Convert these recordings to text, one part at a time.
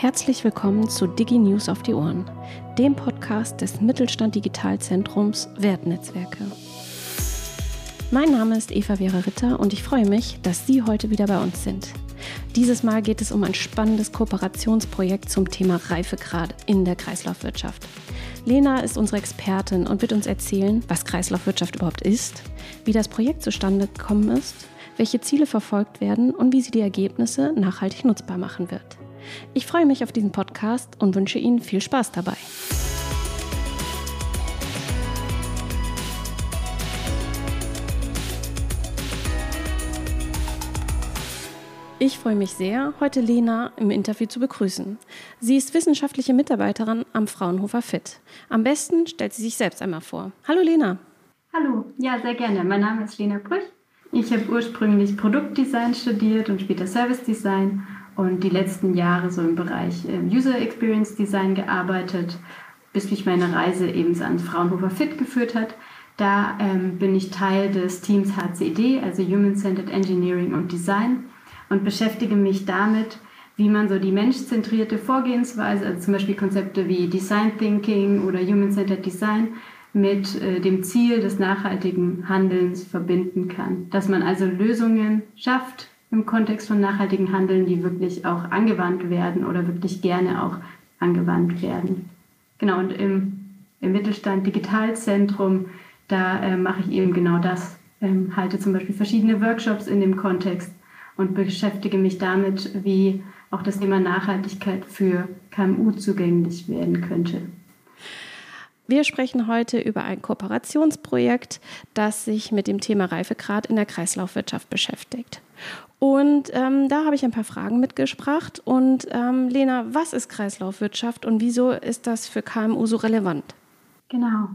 Herzlich willkommen zu Digi News auf die Ohren, dem Podcast des Mittelstand Digitalzentrums Wertnetzwerke. Mein Name ist Eva Vera Ritter und ich freue mich, dass Sie heute wieder bei uns sind. Dieses Mal geht es um ein spannendes Kooperationsprojekt zum Thema Reifegrad in der Kreislaufwirtschaft. Lena ist unsere Expertin und wird uns erzählen, was Kreislaufwirtschaft überhaupt ist, wie das Projekt zustande gekommen ist, welche Ziele verfolgt werden und wie sie die Ergebnisse nachhaltig nutzbar machen wird. Ich freue mich auf diesen Podcast und wünsche Ihnen viel Spaß dabei. Ich freue mich sehr, heute Lena im Interview zu begrüßen. Sie ist wissenschaftliche Mitarbeiterin am Fraunhofer FIT. Am besten stellt sie sich selbst einmal vor. Hallo Lena. Hallo, ja, sehr gerne. Mein Name ist Lena Brüch. Ich habe ursprünglich Produktdesign studiert und später Service Design und die letzten Jahre so im Bereich ähm, User Experience Design gearbeitet, bis mich meine Reise eben ans Fraunhofer FIT geführt hat. Da ähm, bin ich Teil des Teams HCD, also Human Centered Engineering und Design und beschäftige mich damit, wie man so die menschzentrierte Vorgehensweise, also zum Beispiel Konzepte wie Design Thinking oder Human-Centered Design, mit äh, dem Ziel des nachhaltigen Handelns verbinden kann. Dass man also Lösungen schafft im Kontext von nachhaltigem Handeln, die wirklich auch angewandt werden oder wirklich gerne auch angewandt werden. Genau, und im, im Mittelstand Digitalzentrum, da äh, mache ich eben genau das, ähm, halte zum Beispiel verschiedene Workshops in dem Kontext und beschäftige mich damit, wie auch das Thema Nachhaltigkeit für KMU zugänglich werden könnte. Wir sprechen heute über ein Kooperationsprojekt, das sich mit dem Thema Reifegrad in der Kreislaufwirtschaft beschäftigt. Und ähm, da habe ich ein paar Fragen mitgebracht. Und ähm, Lena, was ist Kreislaufwirtschaft und wieso ist das für KMU so relevant? Genau.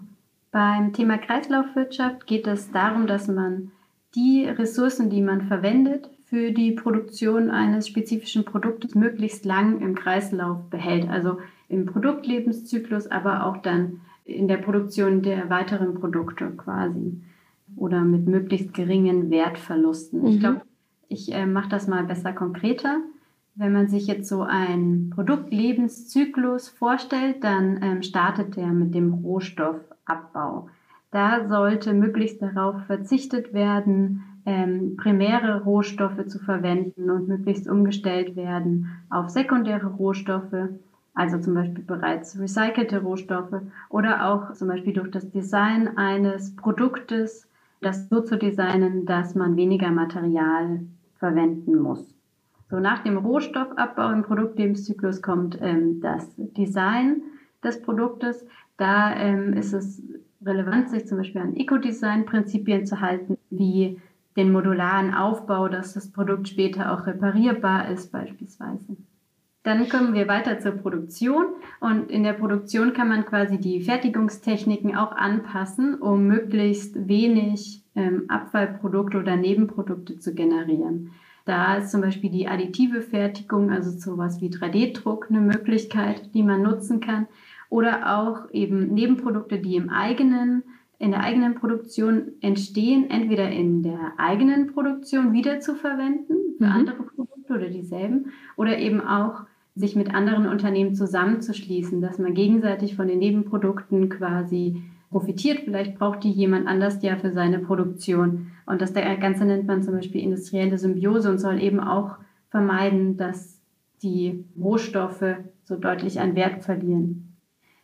Beim Thema Kreislaufwirtschaft geht es darum, dass man die Ressourcen, die man verwendet, für die Produktion eines spezifischen Produktes möglichst lang im Kreislauf behält. Also im Produktlebenszyklus, aber auch dann in der Produktion der weiteren Produkte quasi. Oder mit möglichst geringen Wertverlusten. Mhm. Ich glaube, ich äh, mache das mal besser konkreter. Wenn man sich jetzt so einen Produktlebenszyklus vorstellt, dann ähm, startet der mit dem Rohstoffabbau. Da sollte möglichst darauf verzichtet werden, ähm, primäre Rohstoffe zu verwenden und möglichst umgestellt werden auf sekundäre Rohstoffe, also zum Beispiel bereits recycelte Rohstoffe oder auch zum Beispiel durch das Design eines Produktes, das so zu designen, dass man weniger Material verwenden muss. So nach dem Rohstoffabbau im Produktlebenszyklus kommt ähm, das Design des Produktes. Da ähm, ist es relevant, sich zum Beispiel an Eco-Design-Prinzipien zu halten, wie den modularen Aufbau, dass das Produkt später auch reparierbar ist beispielsweise. Dann kommen wir weiter zur Produktion und in der Produktion kann man quasi die Fertigungstechniken auch anpassen, um möglichst wenig ähm, Abfallprodukte oder Nebenprodukte zu generieren. Da ist zum Beispiel die additive Fertigung, also sowas wie 3D-Druck, eine Möglichkeit, die man nutzen kann. Oder auch eben Nebenprodukte, die im eigenen in der eigenen Produktion entstehen, entweder in der eigenen Produktion wiederzuverwenden für mhm. andere Produkte oder dieselben, oder eben auch sich mit anderen Unternehmen zusammenzuschließen, dass man gegenseitig von den Nebenprodukten quasi profitiert. Vielleicht braucht die jemand anders ja für seine Produktion. Und das Ganze nennt man zum Beispiel industrielle Symbiose und soll eben auch vermeiden, dass die Rohstoffe so deutlich an Wert verlieren.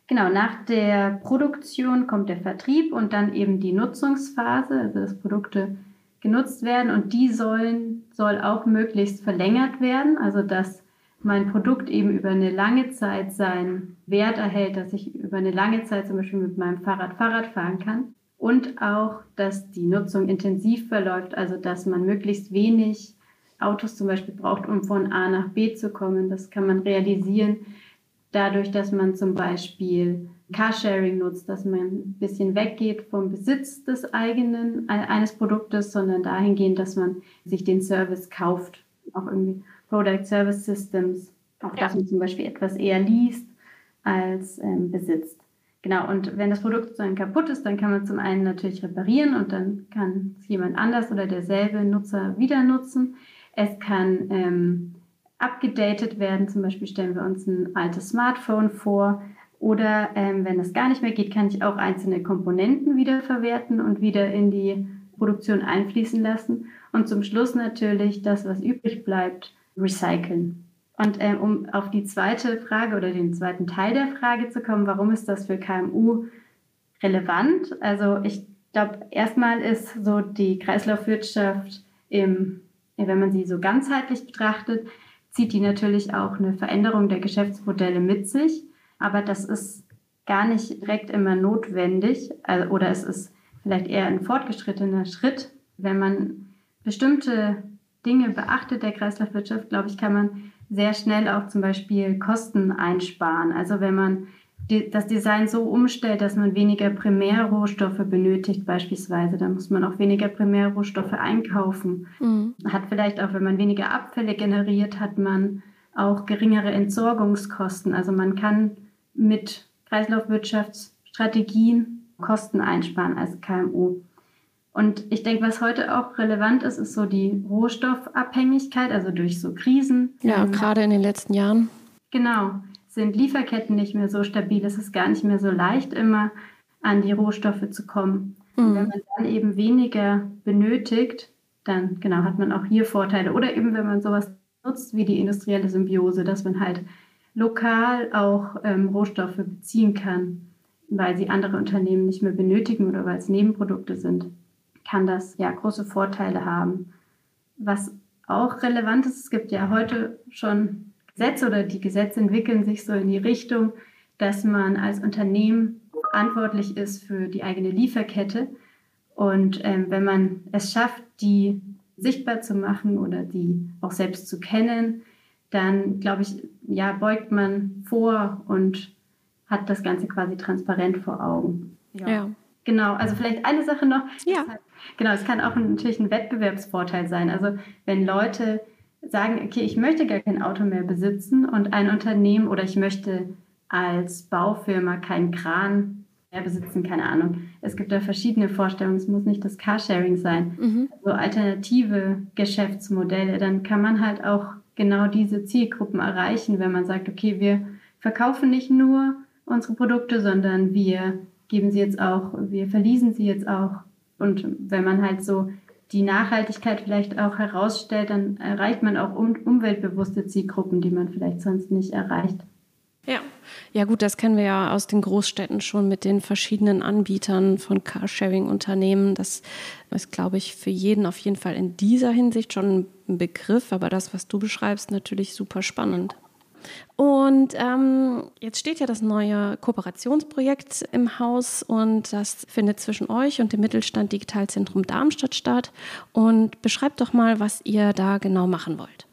Genau, nach der Produktion kommt der Vertrieb und dann eben die Nutzungsphase, also dass Produkte genutzt werden und die sollen, soll auch möglichst verlängert werden, also dass mein Produkt eben über eine lange Zeit seinen Wert erhält, dass ich über eine lange Zeit zum Beispiel mit meinem Fahrrad Fahrrad fahren kann und auch, dass die Nutzung intensiv verläuft, also dass man möglichst wenig Autos zum Beispiel braucht, um von A nach B zu kommen. Das kann man realisieren, dadurch, dass man zum Beispiel Carsharing nutzt, dass man ein bisschen weggeht vom Besitz des eigenen, äh, eines Produktes, sondern dahingehend, dass man sich den Service kauft. Auch irgendwie Product Service Systems, auch ja. dass man zum Beispiel etwas eher liest als ähm, besitzt. Genau, und wenn das Produkt dann kaputt ist, dann kann man zum einen natürlich reparieren und dann kann es jemand anders oder derselbe Nutzer wieder nutzen. Es kann ähm, abgedatet werden. Zum Beispiel stellen wir uns ein altes Smartphone vor. Oder ähm, wenn es gar nicht mehr geht, kann ich auch einzelne Komponenten wiederverwerten und wieder in die Produktion einfließen lassen. Und zum Schluss natürlich das, was übrig bleibt, recyceln. Und ähm, um auf die zweite Frage oder den zweiten Teil der Frage zu kommen, warum ist das für KMU relevant? Also ich glaube, erstmal ist so die Kreislaufwirtschaft im, wenn man sie so ganzheitlich betrachtet, zieht die natürlich auch eine Veränderung der Geschäftsmodelle mit sich. Aber das ist gar nicht direkt immer notwendig also, oder es ist vielleicht eher ein fortgeschrittener Schritt. Wenn man bestimmte Dinge beachtet der Kreislaufwirtschaft, glaube ich, kann man sehr schnell auch zum Beispiel Kosten einsparen. Also wenn man das Design so umstellt, dass man weniger Primärrohstoffe benötigt beispielsweise. Da muss man auch weniger Primärrohstoffe einkaufen. Mhm. Hat vielleicht auch, wenn man weniger Abfälle generiert, hat man auch geringere Entsorgungskosten. Also man kann mit Kreislaufwirtschaftsstrategien Kosten einsparen als KMU. Und ich denke, was heute auch relevant ist, ist so die Rohstoffabhängigkeit, also durch so Krisen. Ja, ähm, gerade in den letzten Jahren. Genau sind Lieferketten nicht mehr so stabil. Es ist gar nicht mehr so leicht, immer an die Rohstoffe zu kommen. Mhm. Und wenn man dann eben weniger benötigt, dann genau hat man auch hier Vorteile. Oder eben, wenn man sowas nutzt wie die industrielle Symbiose, dass man halt lokal auch ähm, Rohstoffe beziehen kann, weil sie andere Unternehmen nicht mehr benötigen oder weil es Nebenprodukte sind, kann das ja große Vorteile haben. Was auch relevant ist, es gibt ja heute schon Gesetze oder die Gesetze entwickeln sich so in die Richtung, dass man als Unternehmen verantwortlich ist für die eigene Lieferkette. Und ähm, wenn man es schafft, die sichtbar zu machen oder die auch selbst zu kennen, dann glaube ich, ja, beugt man vor und hat das Ganze quasi transparent vor Augen. Ja. ja. Genau, also vielleicht eine Sache noch. Ja. Genau, es kann auch natürlich ein Wettbewerbsvorteil sein. Also wenn Leute sagen, okay, ich möchte gar kein Auto mehr besitzen und ein Unternehmen oder ich möchte als Baufirma keinen Kran mehr besitzen, keine Ahnung. Es gibt da verschiedene Vorstellungen, es muss nicht das Carsharing sein. Mhm. Also alternative Geschäftsmodelle, dann kann man halt auch genau diese Zielgruppen erreichen, wenn man sagt, okay, wir verkaufen nicht nur unsere Produkte, sondern wir geben sie jetzt auch, wir verließen sie jetzt auch. Und wenn man halt so die Nachhaltigkeit vielleicht auch herausstellt, dann erreicht man auch um, umweltbewusste Zielgruppen, die man vielleicht sonst nicht erreicht. Ja. ja, gut, das kennen wir ja aus den Großstädten schon mit den verschiedenen Anbietern von Carsharing-Unternehmen. Das ist, glaube ich, für jeden auf jeden Fall in dieser Hinsicht schon ein Begriff, aber das, was du beschreibst, natürlich super spannend. Und ähm, jetzt steht ja das neue Kooperationsprojekt im Haus und das findet zwischen euch und dem Mittelstand Digitalzentrum Darmstadt statt. Und beschreibt doch mal, was ihr da genau machen wollt.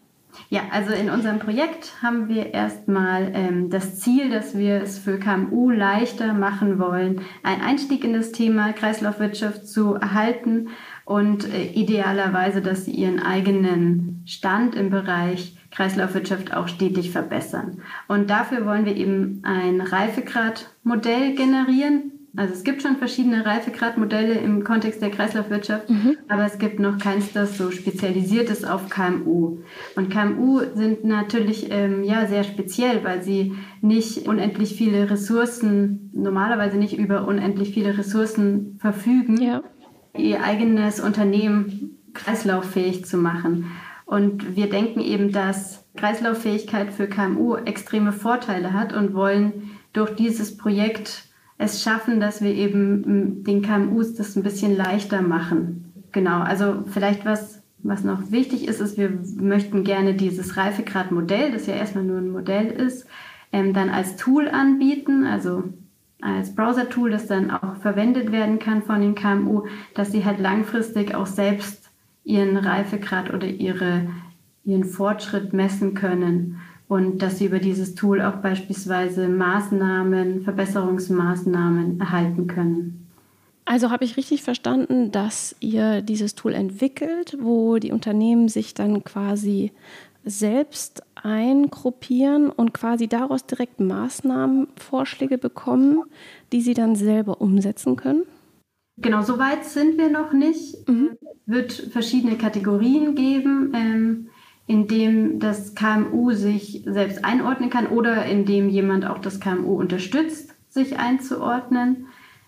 Ja, also in unserem Projekt haben wir erstmal ähm, das Ziel, dass wir es für KMU leichter machen wollen, einen Einstieg in das Thema Kreislaufwirtschaft zu erhalten und äh, idealerweise, dass sie ihren eigenen Stand im Bereich Kreislaufwirtschaft auch stetig verbessern. Und dafür wollen wir eben ein Reifegradmodell generieren. Also es gibt schon verschiedene Reifegradmodelle im Kontext der Kreislaufwirtschaft, mhm. aber es gibt noch keins, das so spezialisiert ist auf KMU. Und KMU sind natürlich ähm, ja sehr speziell, weil sie nicht unendlich viele Ressourcen, normalerweise nicht über unendlich viele Ressourcen verfügen, ja. ihr eigenes Unternehmen kreislauffähig zu machen. Und wir denken eben, dass Kreislauffähigkeit für KMU extreme Vorteile hat und wollen durch dieses Projekt es schaffen, dass wir eben den KMUs das ein bisschen leichter machen. Genau, also vielleicht was, was noch wichtig ist, ist, wir möchten gerne dieses Reifegrad-Modell, das ja erstmal nur ein Modell ist, ähm, dann als Tool anbieten, also als Browser-Tool, das dann auch verwendet werden kann von den KMU, dass sie halt langfristig auch selbst ihren Reifegrad oder ihre, ihren Fortschritt messen können und dass sie über dieses Tool auch beispielsweise Maßnahmen, Verbesserungsmaßnahmen erhalten können. Also habe ich richtig verstanden, dass ihr dieses Tool entwickelt, wo die Unternehmen sich dann quasi selbst eingruppieren und quasi daraus direkt Maßnahmenvorschläge bekommen, die sie dann selber umsetzen können? Genau, so weit sind wir noch nicht. Mhm. Es wird verschiedene Kategorien geben, ähm, in dem das KMU sich selbst einordnen kann oder in dem jemand auch das KMU unterstützt, sich einzuordnen.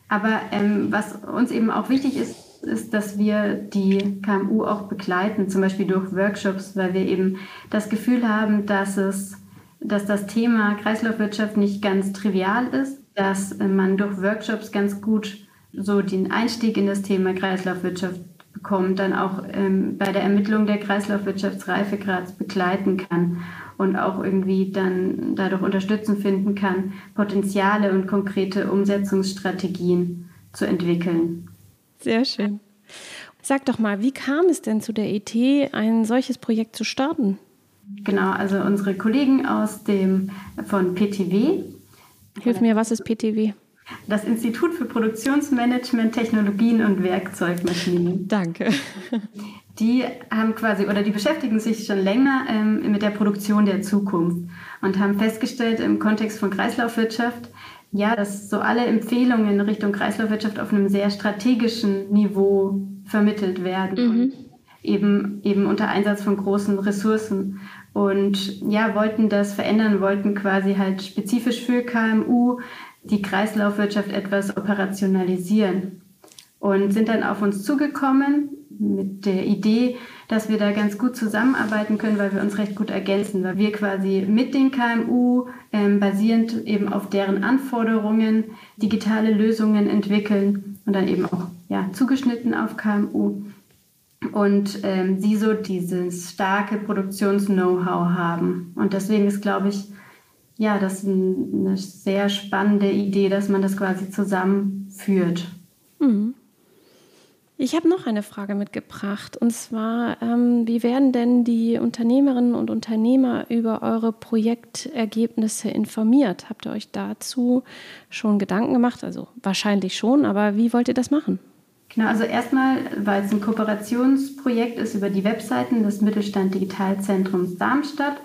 Aber ähm, was uns eben auch wichtig ist, ist, dass wir die KMU auch begleiten, zum Beispiel durch Workshops, weil wir eben das Gefühl haben, dass es, dass das Thema Kreislaufwirtschaft nicht ganz trivial ist, dass man durch Workshops ganz gut so den Einstieg in das Thema Kreislaufwirtschaft bekommt, dann auch ähm, bei der Ermittlung der Kreislaufwirtschaftsreifegrads begleiten kann und auch irgendwie dann dadurch Unterstützung finden kann, Potenziale und konkrete Umsetzungsstrategien zu entwickeln. Sehr schön. Sag doch mal, wie kam es denn zu der Idee, ein solches Projekt zu starten? Genau, also unsere Kollegen aus dem von PTW. Hilf mir, was ist PTW? Das Institut für Produktionsmanagement, Technologien und Werkzeugmaschinen. Danke. Die haben quasi oder die beschäftigen sich schon länger ähm, mit der Produktion der Zukunft und haben festgestellt im Kontext von Kreislaufwirtschaft, ja, dass so alle Empfehlungen in Richtung Kreislaufwirtschaft auf einem sehr strategischen Niveau vermittelt werden. Mhm. Eben, eben unter Einsatz von großen Ressourcen. Und ja, wollten das verändern, wollten quasi halt spezifisch für KMU die Kreislaufwirtschaft etwas operationalisieren und sind dann auf uns zugekommen mit der Idee, dass wir da ganz gut zusammenarbeiten können, weil wir uns recht gut ergänzen, weil wir quasi mit den KMU ähm, basierend eben auf deren Anforderungen digitale Lösungen entwickeln und dann eben auch ja, zugeschnitten auf KMU und ähm, sie so dieses starke Produktions-Know-how haben. Und deswegen ist, glaube ich, ja, das ist eine sehr spannende Idee, dass man das quasi zusammenführt. Mhm. Ich habe noch eine Frage mitgebracht und zwar, ähm, wie werden denn die Unternehmerinnen und Unternehmer über eure Projektergebnisse informiert? Habt ihr euch dazu schon Gedanken gemacht? Also wahrscheinlich schon, aber wie wollt ihr das machen? Genau, also erstmal, weil es ein Kooperationsprojekt ist über die Webseiten des Mittelstand Digitalzentrums Darmstadt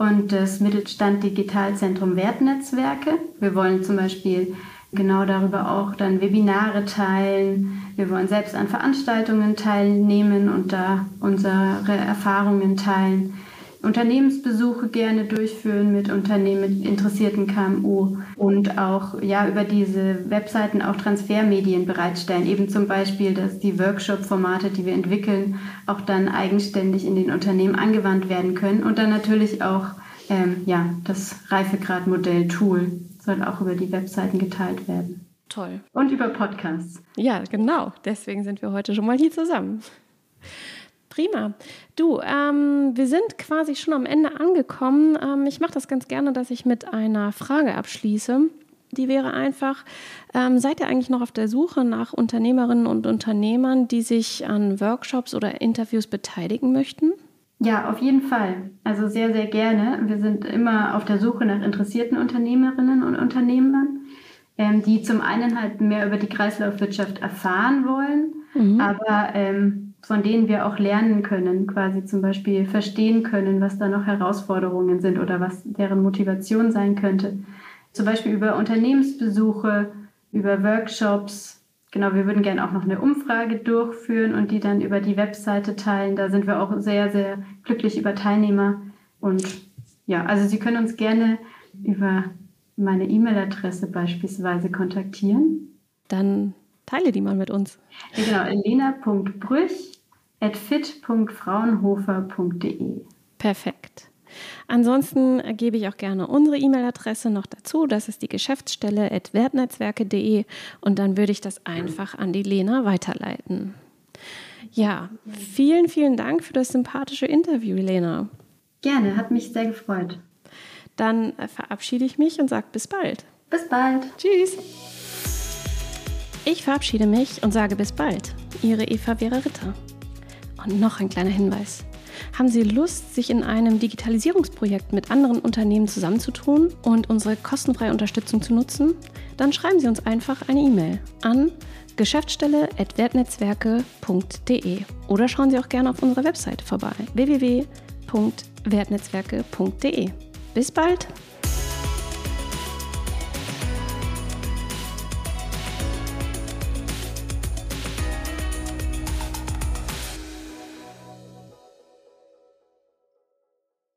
und das Mittelstand Digitalzentrum Wertnetzwerke. Wir wollen zum Beispiel genau darüber auch dann Webinare teilen. Wir wollen selbst an Veranstaltungen teilnehmen und da unsere Erfahrungen teilen. Unternehmensbesuche gerne durchführen mit Unternehmen, mit interessierten KMU und auch ja über diese Webseiten auch Transfermedien bereitstellen. Eben zum Beispiel, dass die Workshop-Formate, die wir entwickeln, auch dann eigenständig in den Unternehmen angewandt werden können und dann natürlich auch ähm, ja, das Reifegrad-Modell-Tool soll auch über die Webseiten geteilt werden. Toll. Und über Podcasts. Ja, genau. Deswegen sind wir heute schon mal hier zusammen. Prima. Du, ähm, wir sind quasi schon am Ende angekommen. Ähm, ich mache das ganz gerne, dass ich mit einer Frage abschließe. Die wäre einfach, ähm, seid ihr eigentlich noch auf der Suche nach Unternehmerinnen und Unternehmern, die sich an Workshops oder Interviews beteiligen möchten? Ja, auf jeden Fall. Also sehr, sehr gerne. Wir sind immer auf der Suche nach interessierten Unternehmerinnen und Unternehmern, ähm, die zum einen halt mehr über die Kreislaufwirtschaft erfahren wollen, mhm. aber ähm, von denen wir auch lernen können, quasi zum Beispiel verstehen können, was da noch Herausforderungen sind oder was deren Motivation sein könnte. Zum Beispiel über Unternehmensbesuche, über Workshops. Genau, wir würden gerne auch noch eine Umfrage durchführen und die dann über die Webseite teilen. Da sind wir auch sehr, sehr glücklich über Teilnehmer. Und ja, also Sie können uns gerne über meine E-Mail-Adresse beispielsweise kontaktieren. Dann teile die mal mit uns. Ja, genau, elena.brüch at fit.fraunhofer.de. Perfekt. Ansonsten gebe ich auch gerne unsere E-Mail-Adresse noch dazu. Das ist die Geschäftsstelle at wertnetzwerke.de und dann würde ich das einfach an die Lena weiterleiten. Ja, vielen, vielen Dank für das sympathische Interview, Lena. Gerne, hat mich sehr gefreut. Dann verabschiede ich mich und sage bis bald. Bis bald. Tschüss. Ich verabschiede mich und sage bis bald. Ihre Eva Vera Ritter. Und noch ein kleiner Hinweis. Haben Sie Lust, sich in einem Digitalisierungsprojekt mit anderen Unternehmen zusammenzutun und unsere kostenfreie Unterstützung zu nutzen? Dann schreiben Sie uns einfach eine E-Mail an geschäftsstelle.wertnetzwerke.de oder schauen Sie auch gerne auf unserer Webseite vorbei www.wertnetzwerke.de. Bis bald!